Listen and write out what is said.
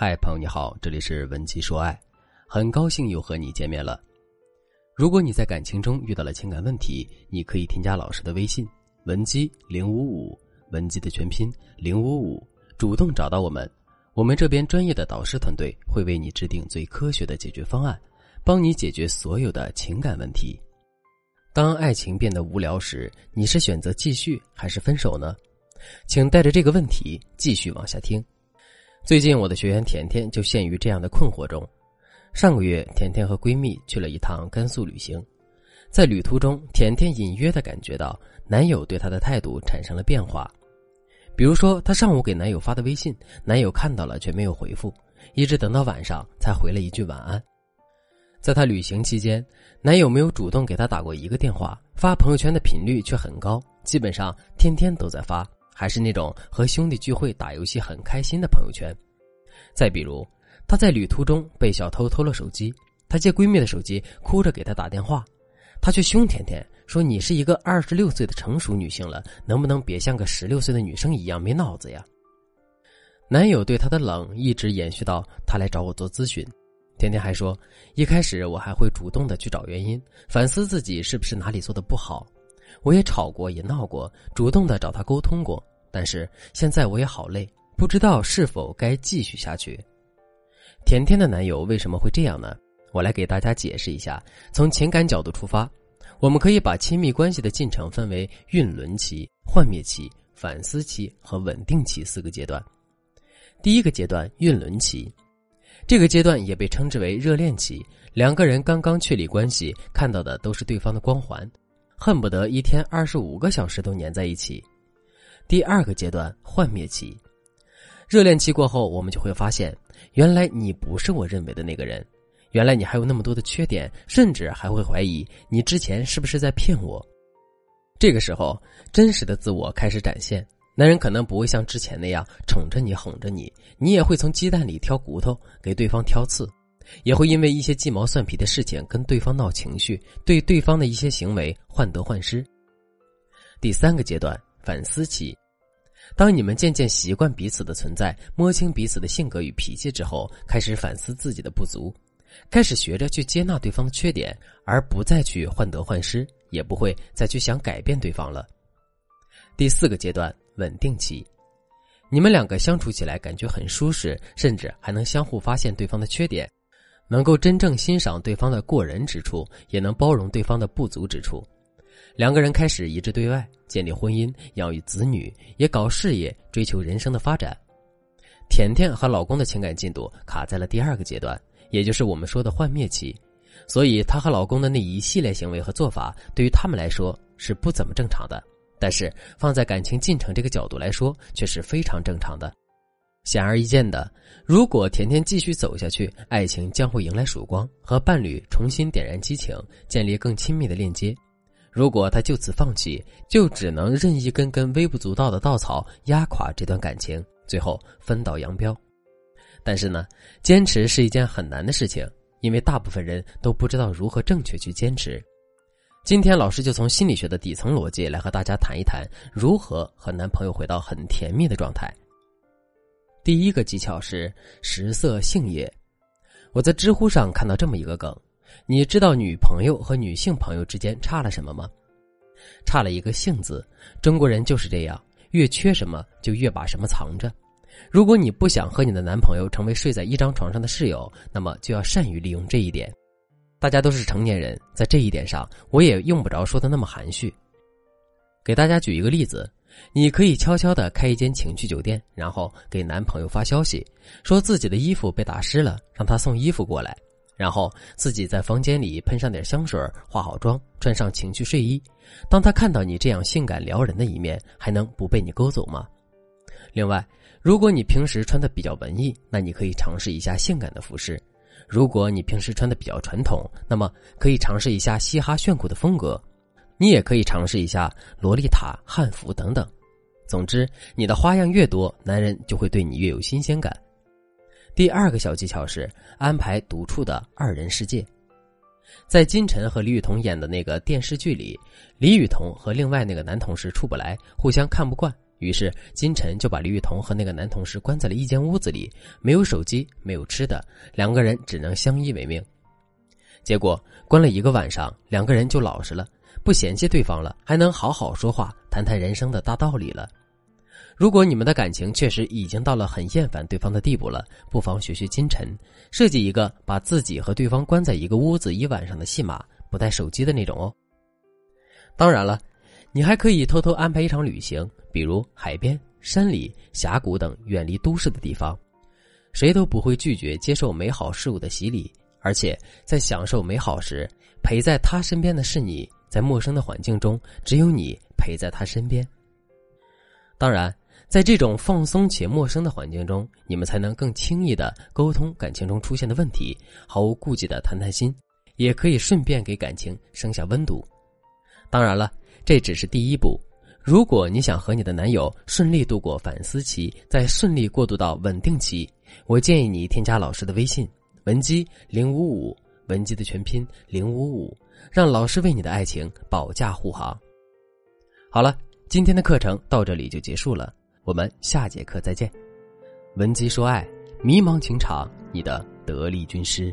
嗨，朋友你好，这里是文姬说爱，很高兴又和你见面了。如果你在感情中遇到了情感问题，你可以添加老师的微信文姬零五五，文姬的全拼零五五，主动找到我们，我们这边专业的导师团队会为你制定最科学的解决方案，帮你解决所有的情感问题。当爱情变得无聊时，你是选择继续还是分手呢？请带着这个问题继续往下听。最近，我的学员甜甜就陷于这样的困惑中。上个月，甜甜和闺蜜去了一趟甘肃旅行，在旅途中，甜甜隐约的感觉到男友对她的态度产生了变化。比如说，她上午给男友发的微信，男友看到了却没有回复，一直等到晚上才回了一句晚安。在她旅行期间，男友没有主动给她打过一个电话，发朋友圈的频率却很高，基本上天天都在发。还是那种和兄弟聚会打游戏很开心的朋友圈。再比如，她在旅途中被小偷偷了手机，她借闺蜜的手机哭着给她打电话，她却凶甜甜说：“你是一个二十六岁的成熟女性了，能不能别像个十六岁的女生一样没脑子呀？”男友对她的冷一直延续到她来找我做咨询，甜甜还说：“一开始我还会主动的去找原因，反思自己是不是哪里做的不好。”我也吵过，也闹过，主动的找他沟通过，但是现在我也好累，不知道是否该继续下去。甜甜的男友为什么会这样呢？我来给大家解释一下。从情感角度出发，我们可以把亲密关系的进程分为运轮期、幻灭期、反思期和稳定期四个阶段。第一个阶段运轮期，这个阶段也被称之为热恋期，两个人刚刚确立关系，看到的都是对方的光环。恨不得一天二十五个小时都粘在一起。第二个阶段幻灭期，热恋期过后，我们就会发现，原来你不是我认为的那个人，原来你还有那么多的缺点，甚至还会怀疑你之前是不是在骗我。这个时候，真实的自我开始展现，男人可能不会像之前那样宠着你、哄着你，你也会从鸡蛋里挑骨头给对方挑刺。也会因为一些鸡毛蒜皮的事情跟对方闹情绪，对对方的一些行为患得患失。第三个阶段反思期，当你们渐渐习惯彼此的存在，摸清彼此的性格与脾气之后，开始反思自己的不足，开始学着去接纳对方的缺点，而不再去患得患失，也不会再去想改变对方了。第四个阶段稳定期，你们两个相处起来感觉很舒适，甚至还能相互发现对方的缺点。能够真正欣赏对方的过人之处，也能包容对方的不足之处。两个人开始一致对外，建立婚姻，养育子女，也搞事业，追求人生的发展。甜甜和老公的情感进度卡在了第二个阶段，也就是我们说的幻灭期，所以她和老公的那一系列行为和做法，对于他们来说是不怎么正常的。但是放在感情进程这个角度来说，却是非常正常的。显而易见的，如果甜甜继续走下去，爱情将会迎来曙光，和伴侣重新点燃激情，建立更亲密的链接；如果他就此放弃，就只能任一根根微不足道的稻草压垮这段感情，最后分道扬镳。但是呢，坚持是一件很难的事情，因为大部分人都不知道如何正确去坚持。今天老师就从心理学的底层逻辑来和大家谈一谈，如何和男朋友回到很甜蜜的状态。第一个技巧是食色性也。我在知乎上看到这么一个梗，你知道女朋友和女性朋友之间差了什么吗？差了一个性字。中国人就是这样，越缺什么就越把什么藏着。如果你不想和你的男朋友成为睡在一张床上的室友，那么就要善于利用这一点。大家都是成年人，在这一点上，我也用不着说的那么含蓄。给大家举一个例子。你可以悄悄的开一间情趣酒店，然后给男朋友发消息，说自己的衣服被打湿了，让他送衣服过来。然后自己在房间里喷上点香水，化好妆，穿上情趣睡衣。当他看到你这样性感撩人的一面，还能不被你勾走吗？另外，如果你平时穿的比较文艺，那你可以尝试一下性感的服饰；如果你平时穿的比较传统，那么可以尝试一下嘻哈炫酷的风格。你也可以尝试一下洛丽塔、汉服等等。总之，你的花样越多，男人就会对你越有新鲜感。第二个小技巧是安排独处的二人世界。在金晨和李雨桐演的那个电视剧里，李雨桐和另外那个男同事处不来，互相看不惯，于是金晨就把李雨桐和那个男同事关在了一间屋子里，没有手机，没有吃的，两个人只能相依为命。结果关了一个晚上，两个人就老实了，不嫌弃对方了，还能好好说话，谈谈人生的大道理了。如果你们的感情确实已经到了很厌烦对方的地步了，不妨学学金晨，设计一个把自己和对方关在一个屋子一晚上的戏码，不带手机的那种哦。当然了，你还可以偷偷安排一场旅行，比如海边、山里、峡谷等远离都市的地方，谁都不会拒绝接受美好事物的洗礼。而且在享受美好时，陪在他身边的是你，在陌生的环境中，只有你陪在他身边。当然。在这种放松且陌生的环境中，你们才能更轻易的沟通感情中出现的问题，毫无顾忌的谈谈心，也可以顺便给感情升下温度。当然了，这只是第一步。如果你想和你的男友顺利度过反思期，再顺利过渡到稳定期，我建议你添加老师的微信文姬零五五，文姬的全拼零五五，让老师为你的爱情保驾护航。好了，今天的课程到这里就结束了。我们下节课再见，文姬说爱，迷茫情场，你的得力军师。